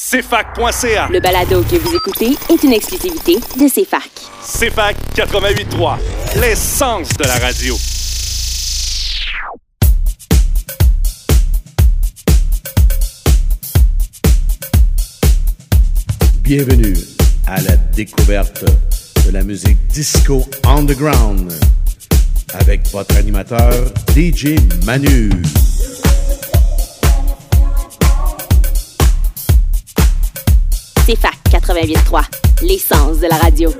CFAC.ca. Le balado que vous écoutez est une exclusivité de CFAC. CFAC 88.3, l'essence de la radio. Bienvenue à la découverte de la musique disco underground avec votre animateur DJ Manu. CFAC 88.3, l'essence de la radio.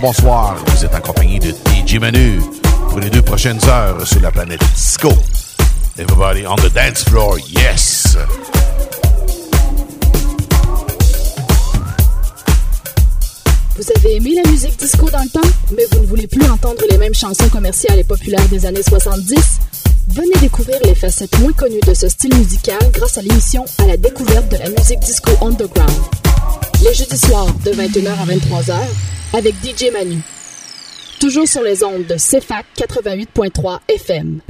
Bonsoir. Vous êtes en de DJ Manu pour les deux prochaines heures sur la planète Disco. Everybody on the dance floor, yes! Vous avez aimé la musique disco dans le temps, mais vous ne voulez plus entendre les mêmes chansons commerciales et populaires des années 70? Venez découvrir les facettes moins connues de ce style musical grâce à l'émission À la découverte de la musique disco underground. Les jeudis soirs de 21h à 23h avec DJ Manu. Toujours sur les ondes de CFAC 88.3 FM.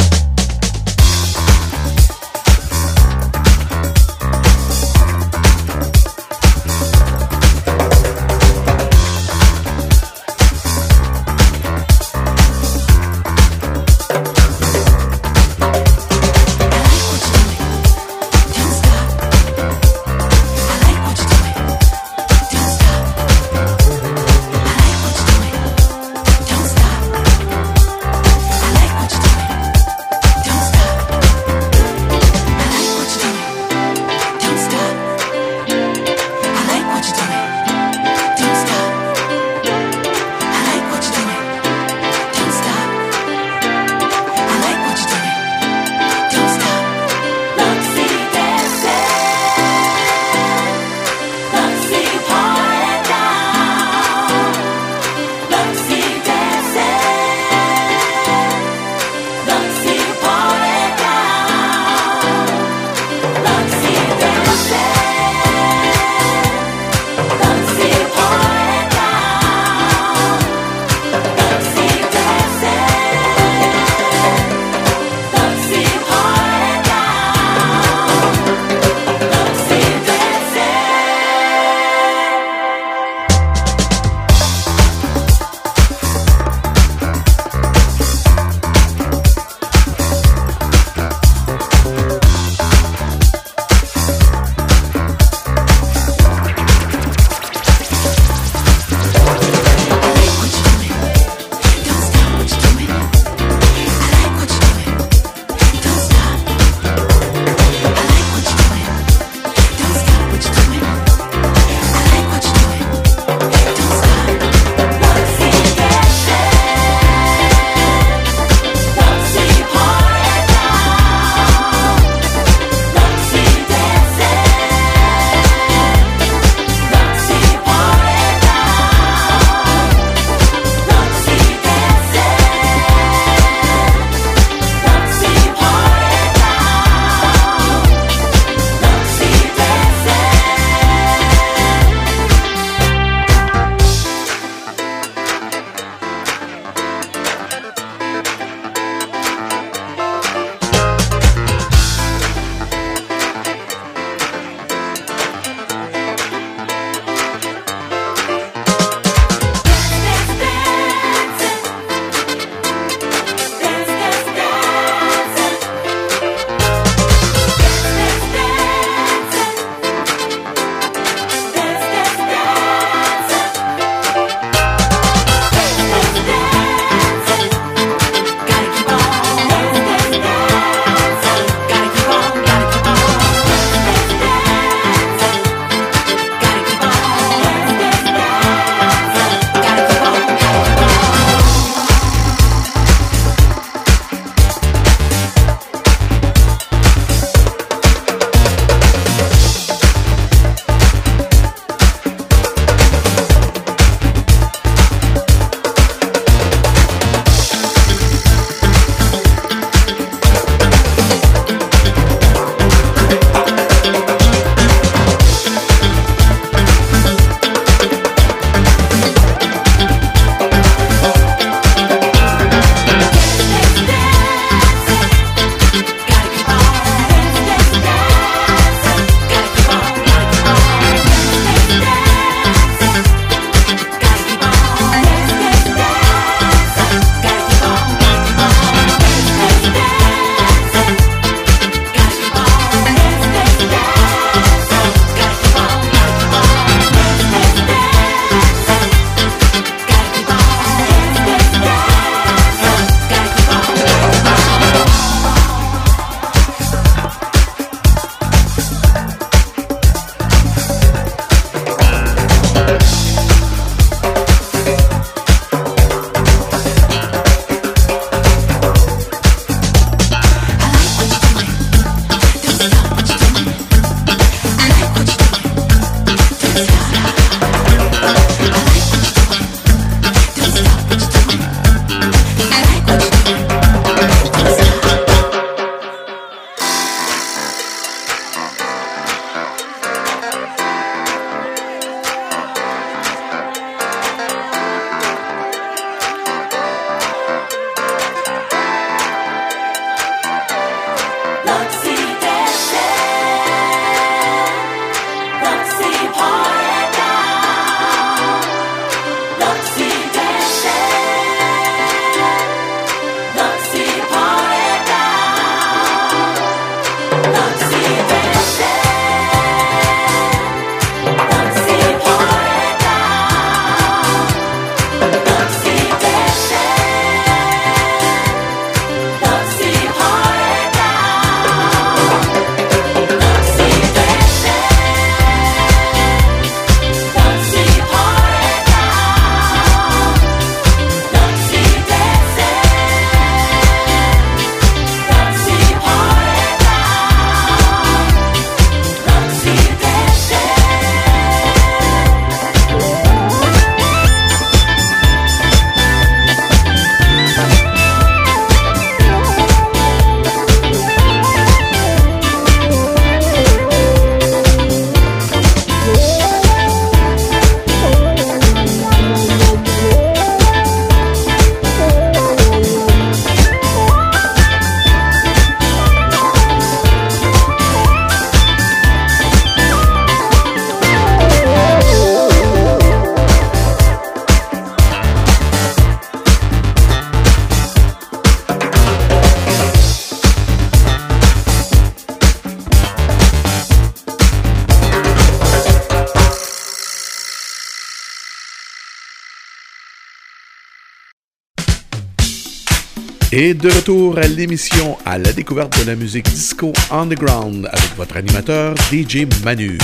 Et de retour à l'émission à la découverte de la musique disco underground avec votre animateur DJ Manu.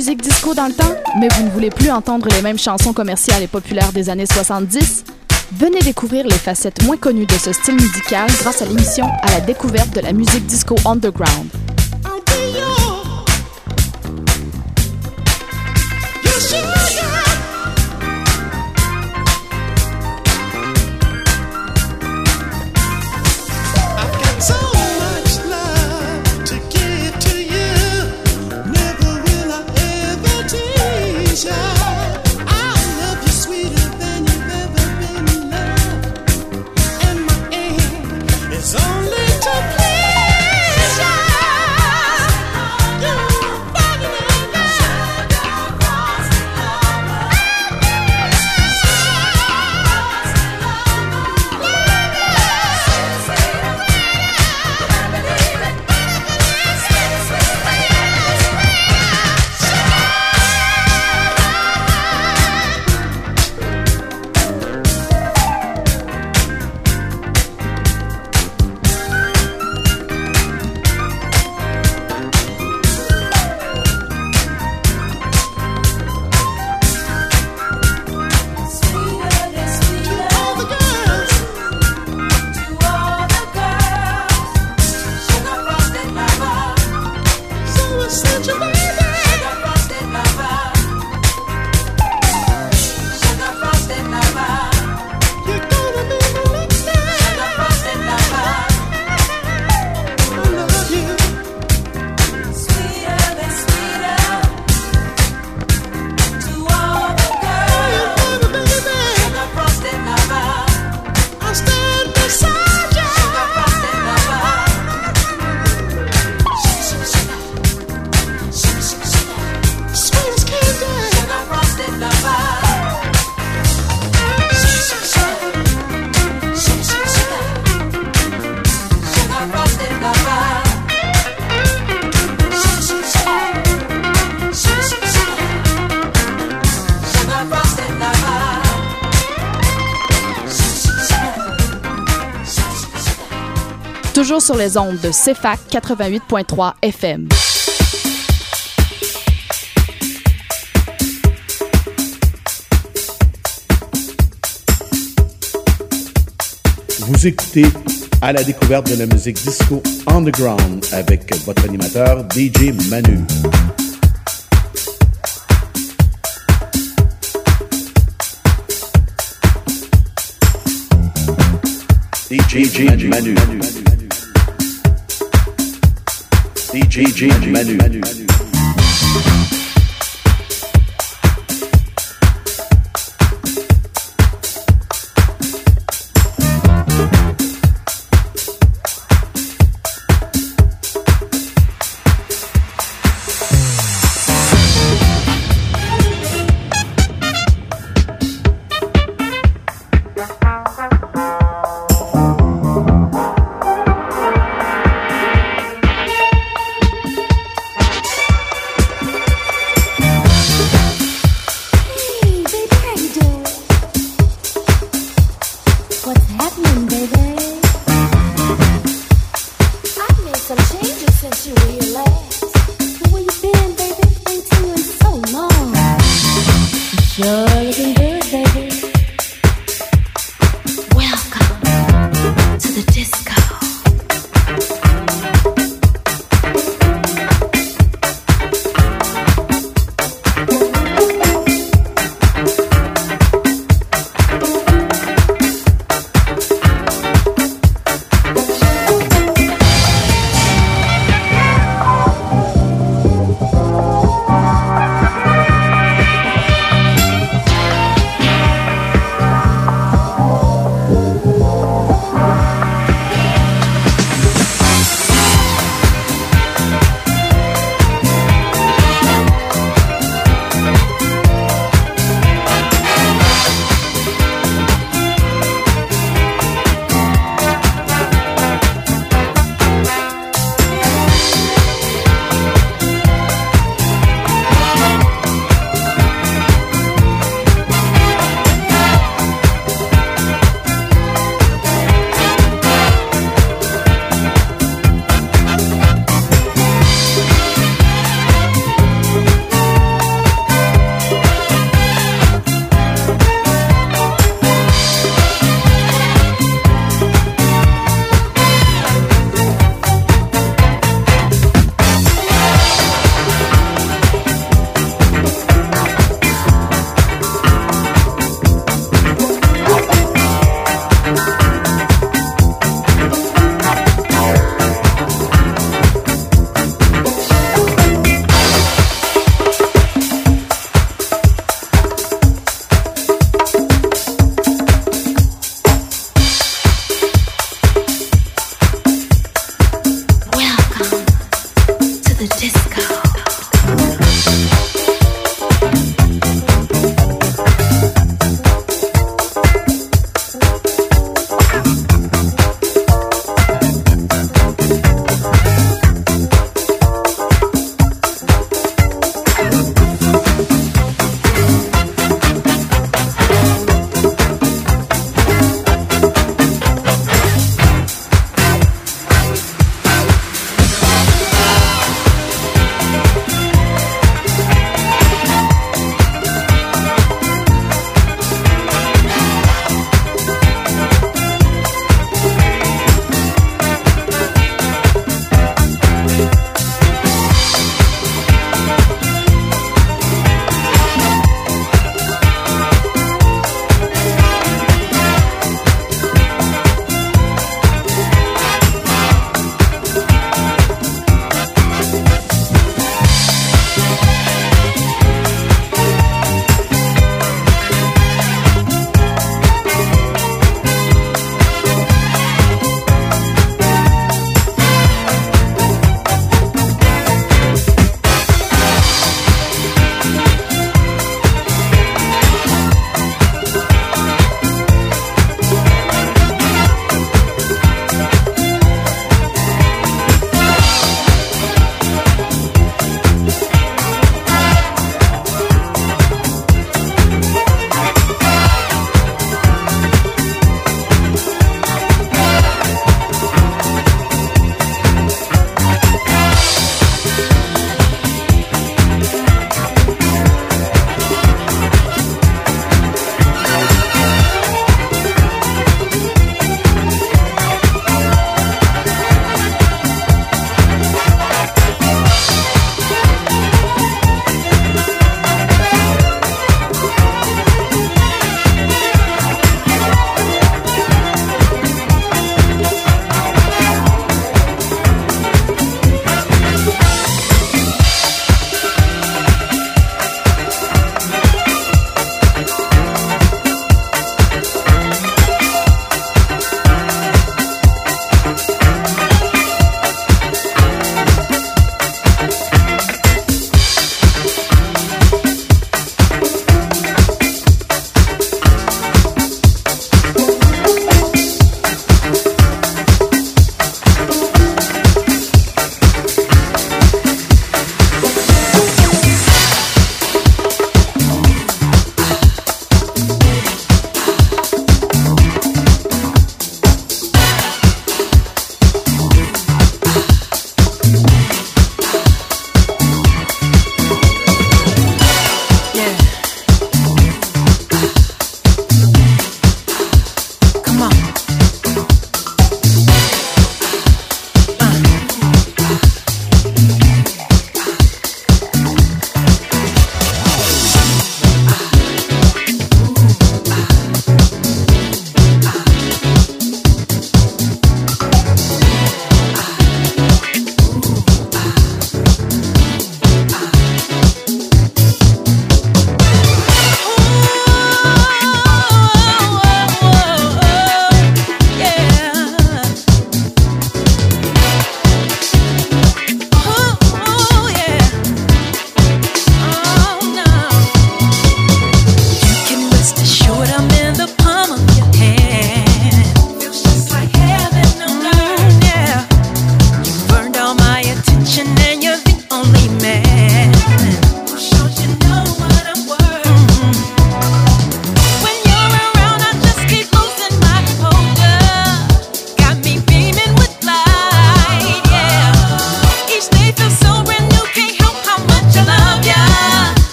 musique disco dans le temps, mais vous ne voulez plus entendre les mêmes chansons commerciales et populaires des années 70? Venez découvrir les facettes moins connues de ce style musical grâce à l'émission À la découverte de la musique disco underground les ondes de CFAC 88.3 FM. Vous écoutez à la découverte de la musique disco underground avec votre animateur DJ Manu. DJ, Manu. DJ Manu. Hey, Platinum.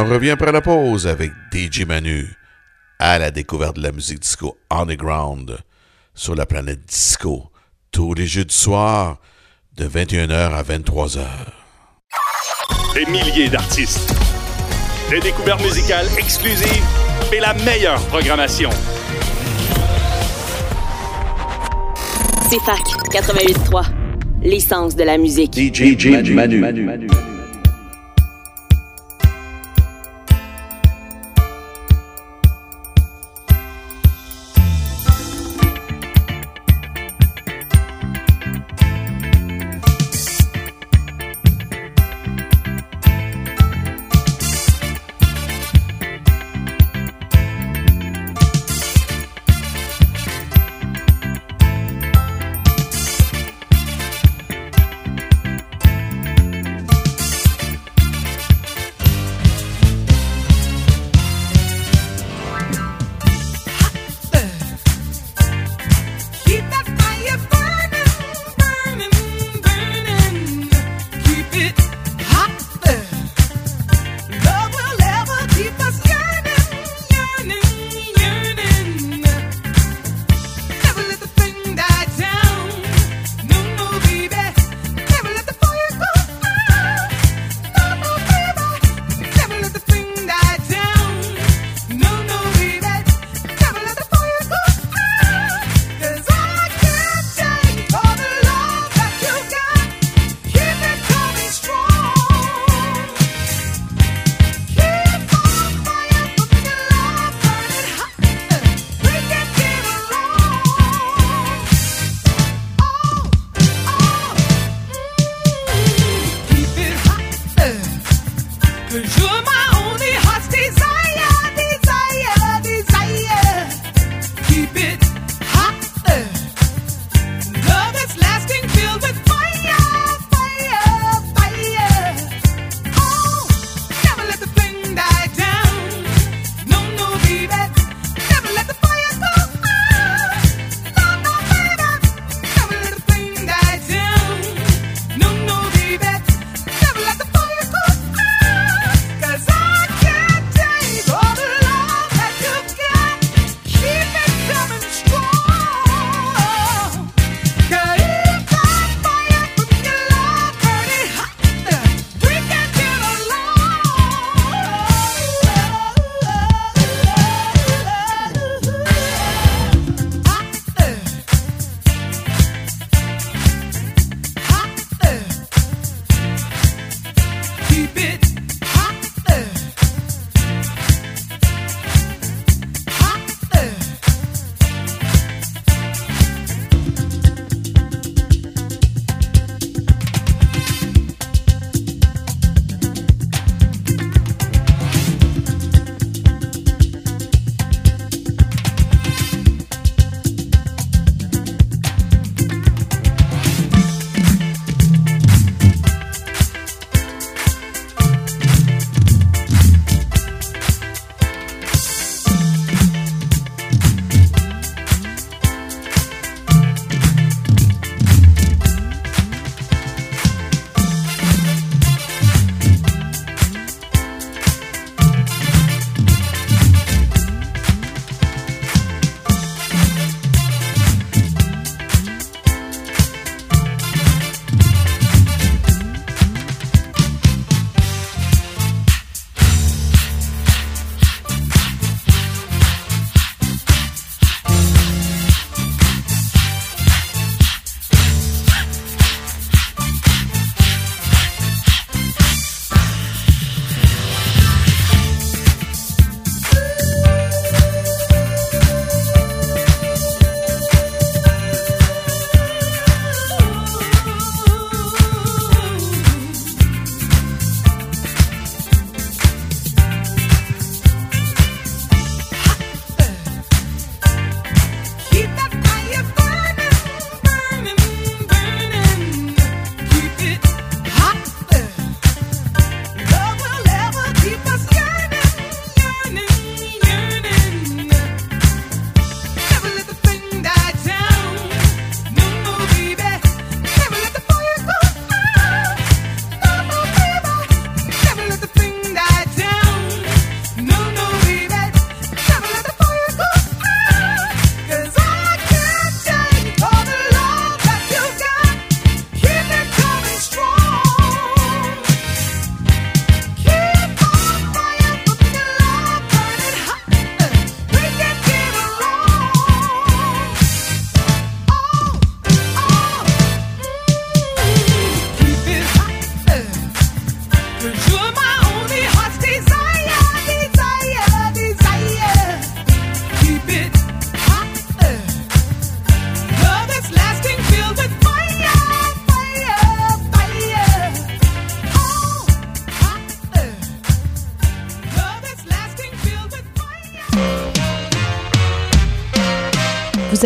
on revient après la pause avec DJ Manu à la découverte de la musique disco underground sur la planète disco tous les jeux du soir de 21h à 23h. Des milliers d'artistes, des découvertes musicales exclusives et la meilleure programmation. CFAC 88.3, l'essence de la musique. DJ, Manu. Manu. Manu.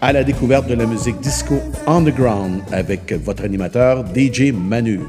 À la découverte de la musique disco underground avec votre animateur DJ Manu.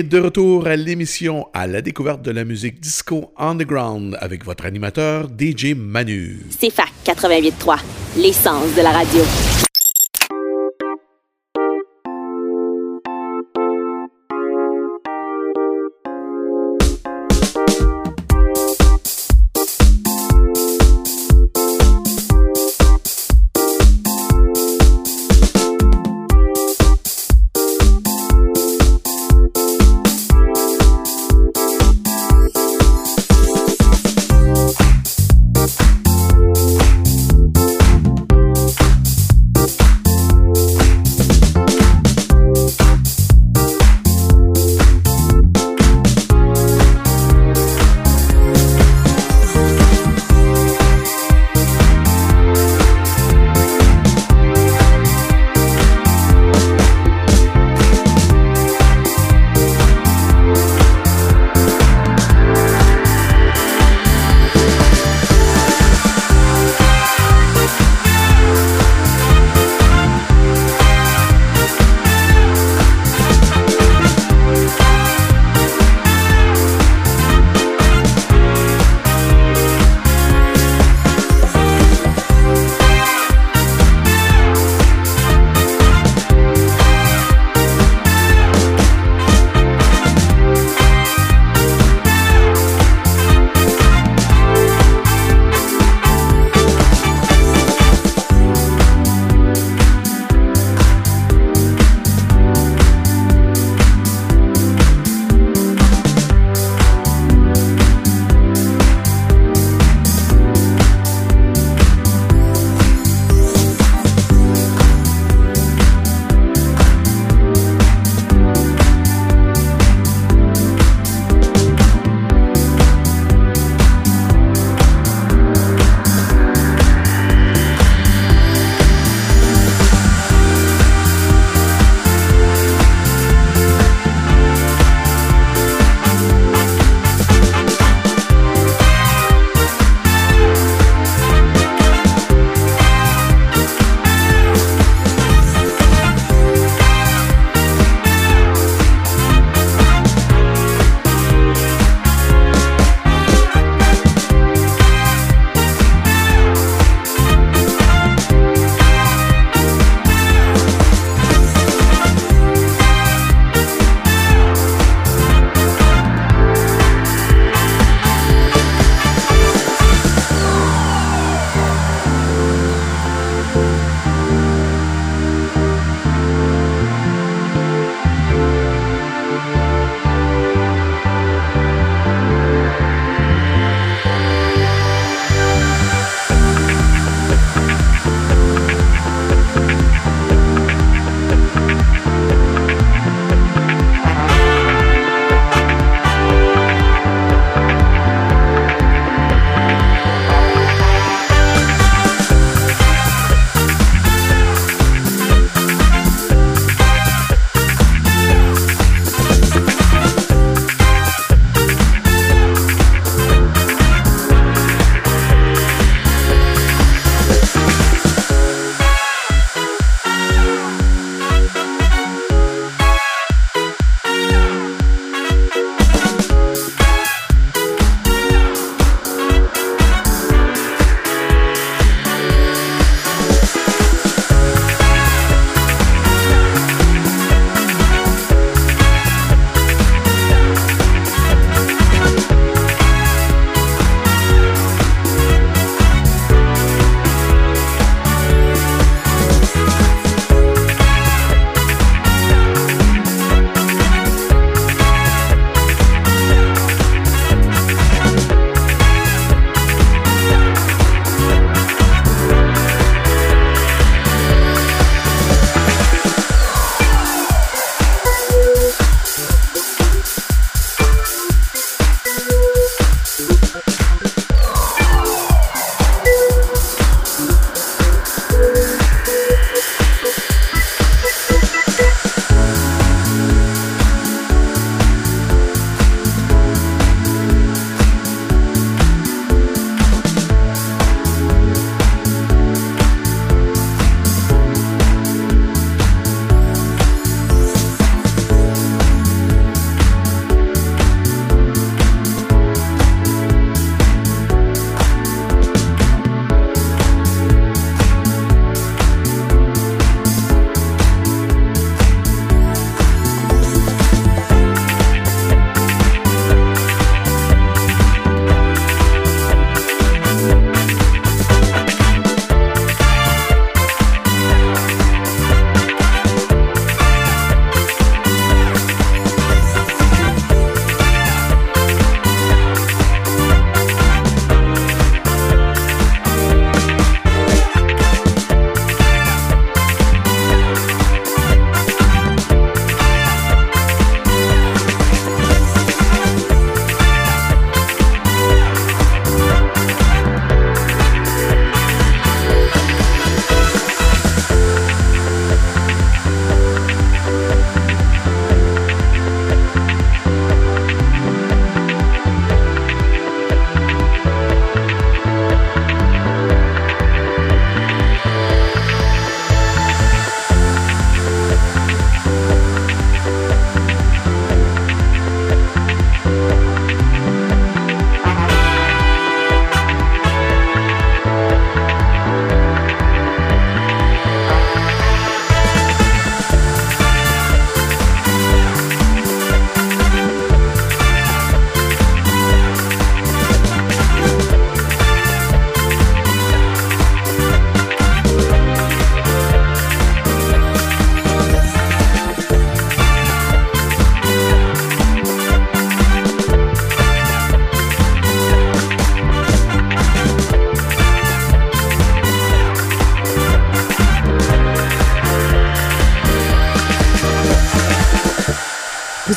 Et de retour à l'émission à la découverte de la musique disco underground avec votre animateur DJ Manu. CFAC 88.3, l'essence de la radio.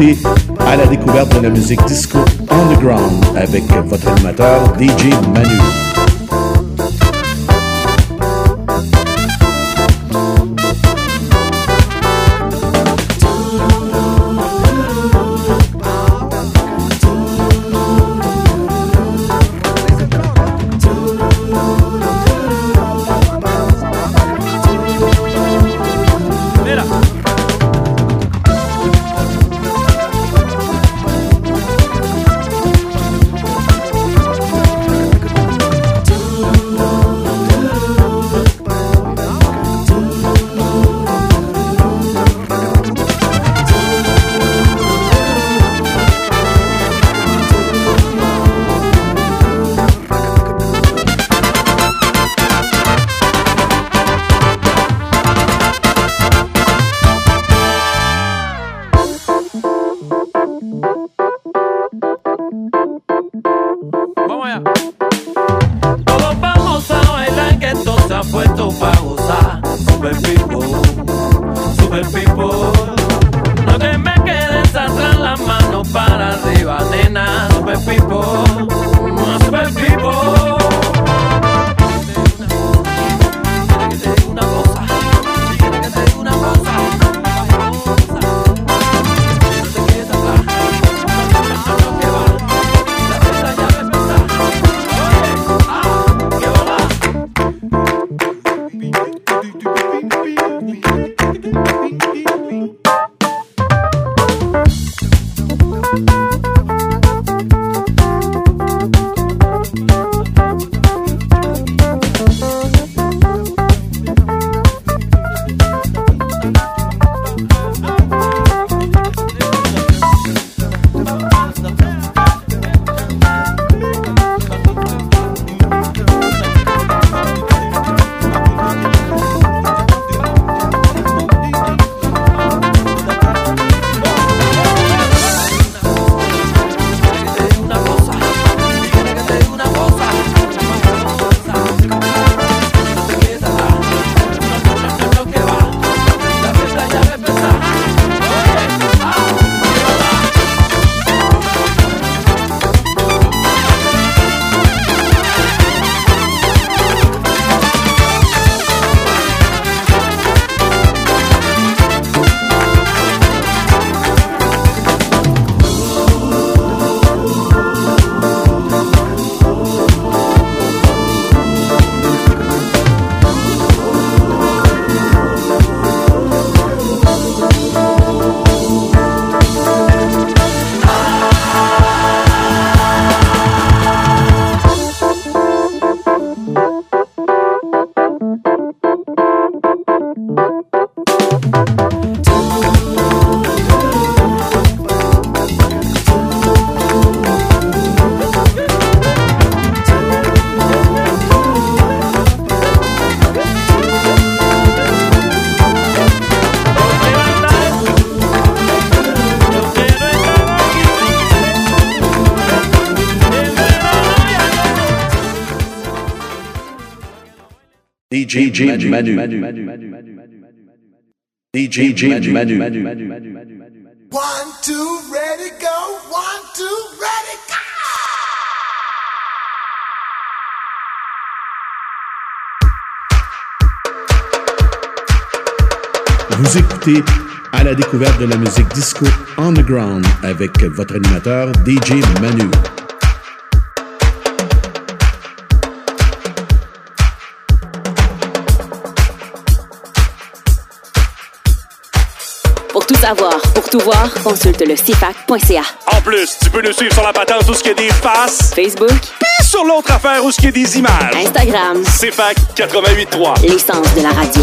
À la découverte de la musique disco underground avec votre animateur DJ Manu. DJ Manu. DJ Manu. One, two, ready, go. One, two, ready, go. Vous écoutez à la découverte de la musique disco underground avec votre animateur DJ Manu. Savoir, pour tout voir, consulte le CFAC.ca. En plus, tu peux nous suivre sur la patente où ce qu'il y a des faces, Facebook, puis sur l'autre affaire où ce qu'il y a des images. Instagram, C'est fac 88.3. l'essence de la radio.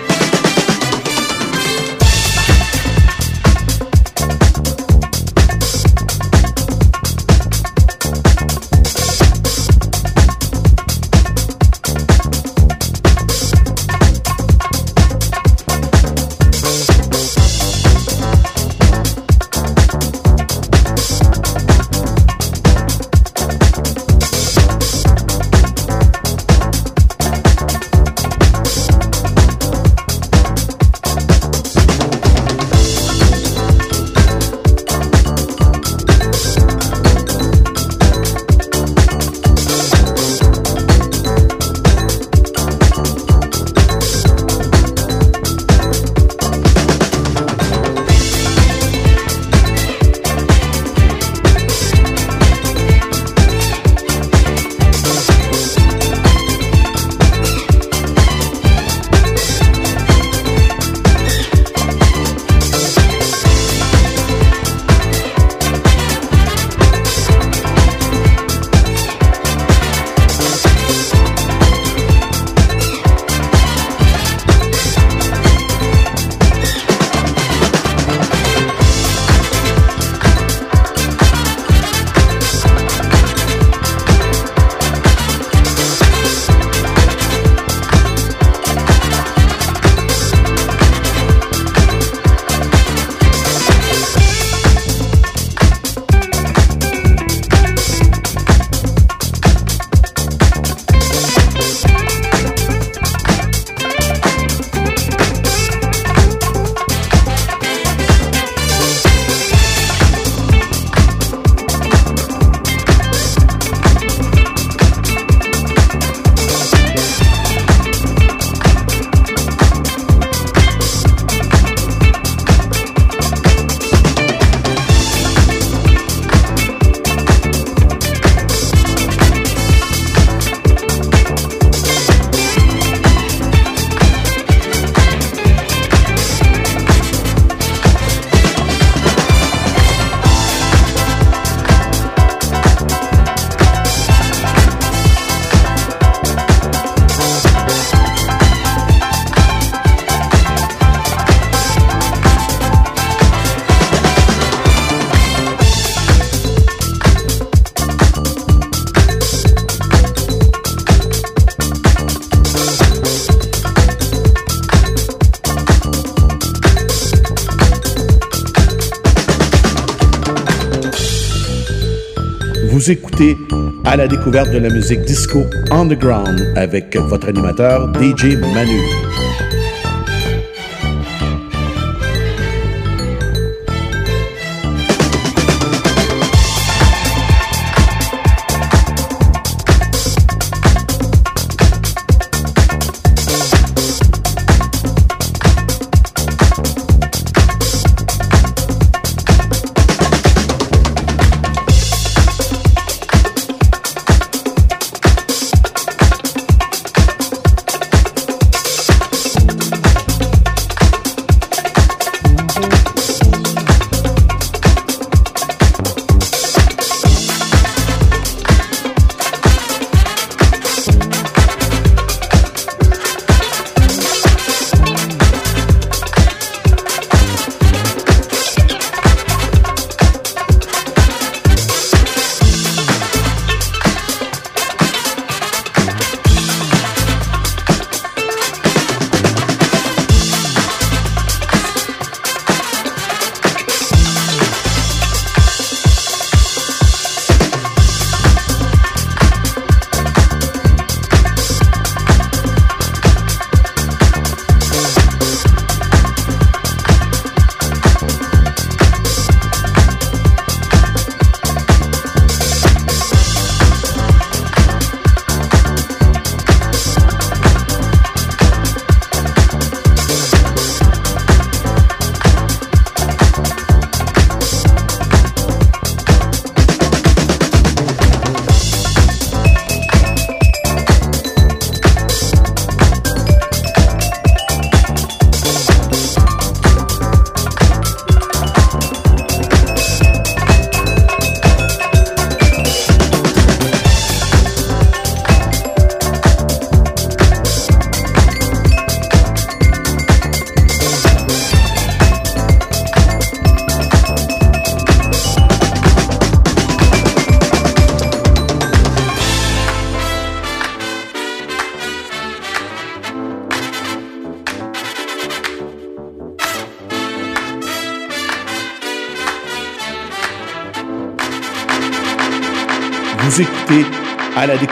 Écoutez à la découverte de la musique disco underground avec votre animateur DJ Manu.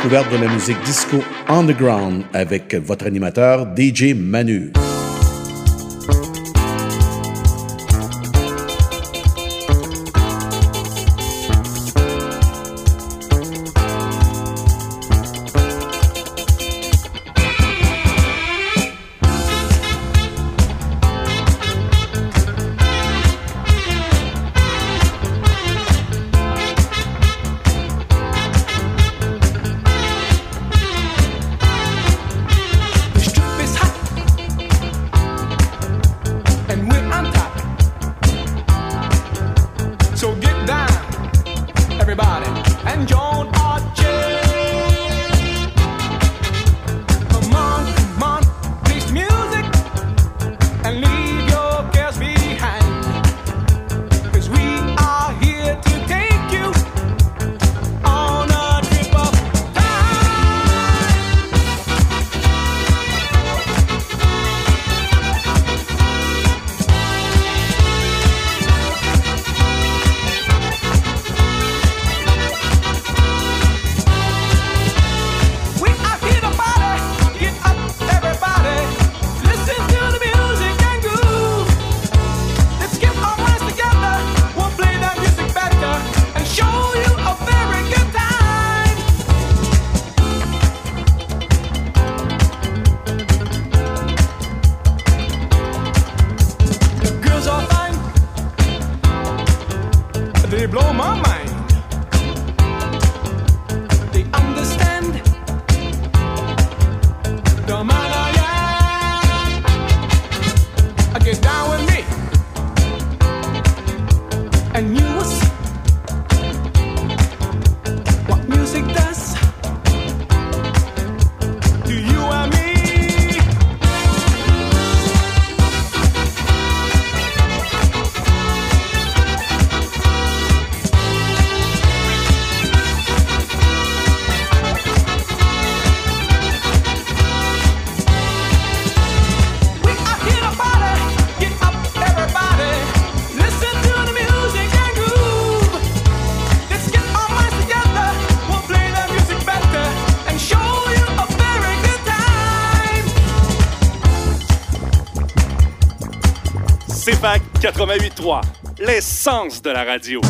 de la musique disco underground avec votre animateur DJ Manu. 88.3, l'essence de la radio.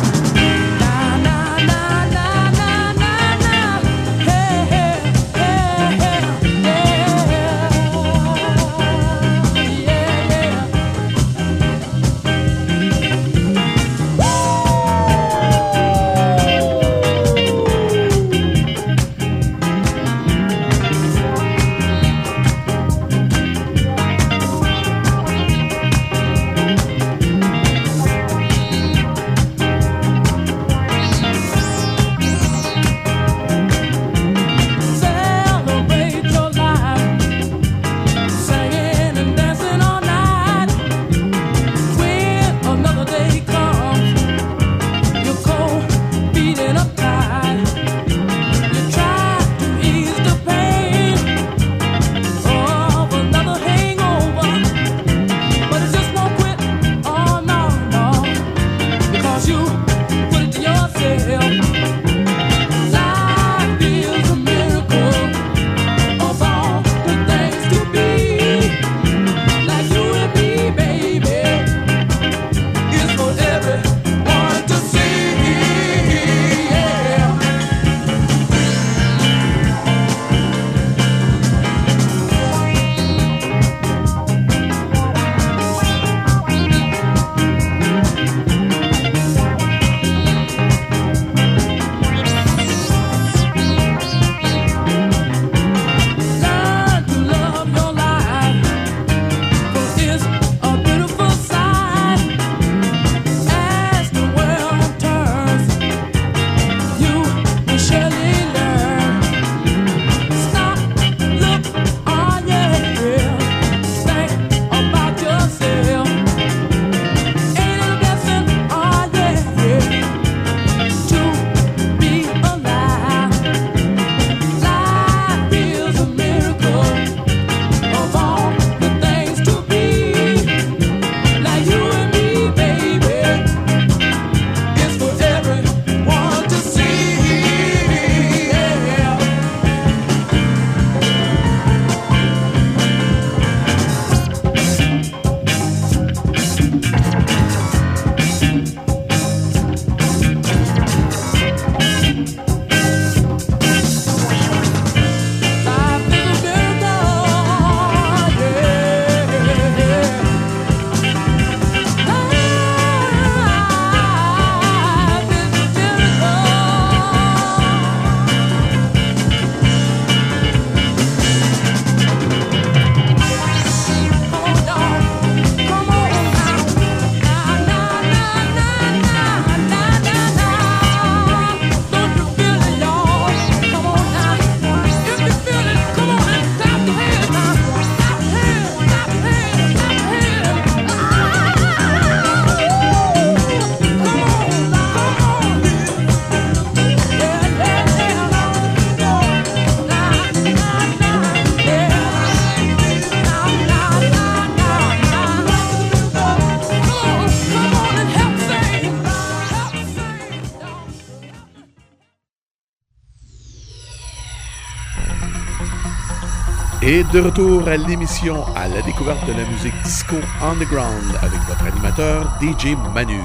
Et de retour à l'émission à la découverte de la musique disco underground avec votre animateur DJ Manu.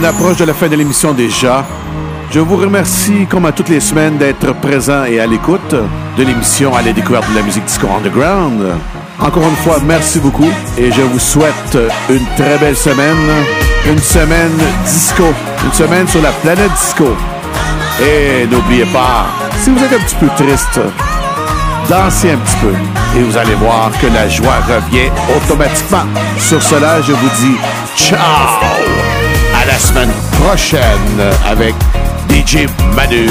On approche de la fin de l'émission déjà. Je vous remercie, comme à toutes les semaines, d'être présent et à l'écoute de l'émission À la découverte de la musique disco underground. Encore une fois, merci beaucoup et je vous souhaite une très belle semaine. Une semaine disco. Une semaine sur la planète disco. Et n'oubliez pas, si vous êtes un petit peu triste, dansez un petit peu et vous allez voir que la joie revient automatiquement. Sur cela, je vous dis ciao! semaine prochaine avec DJ Manu.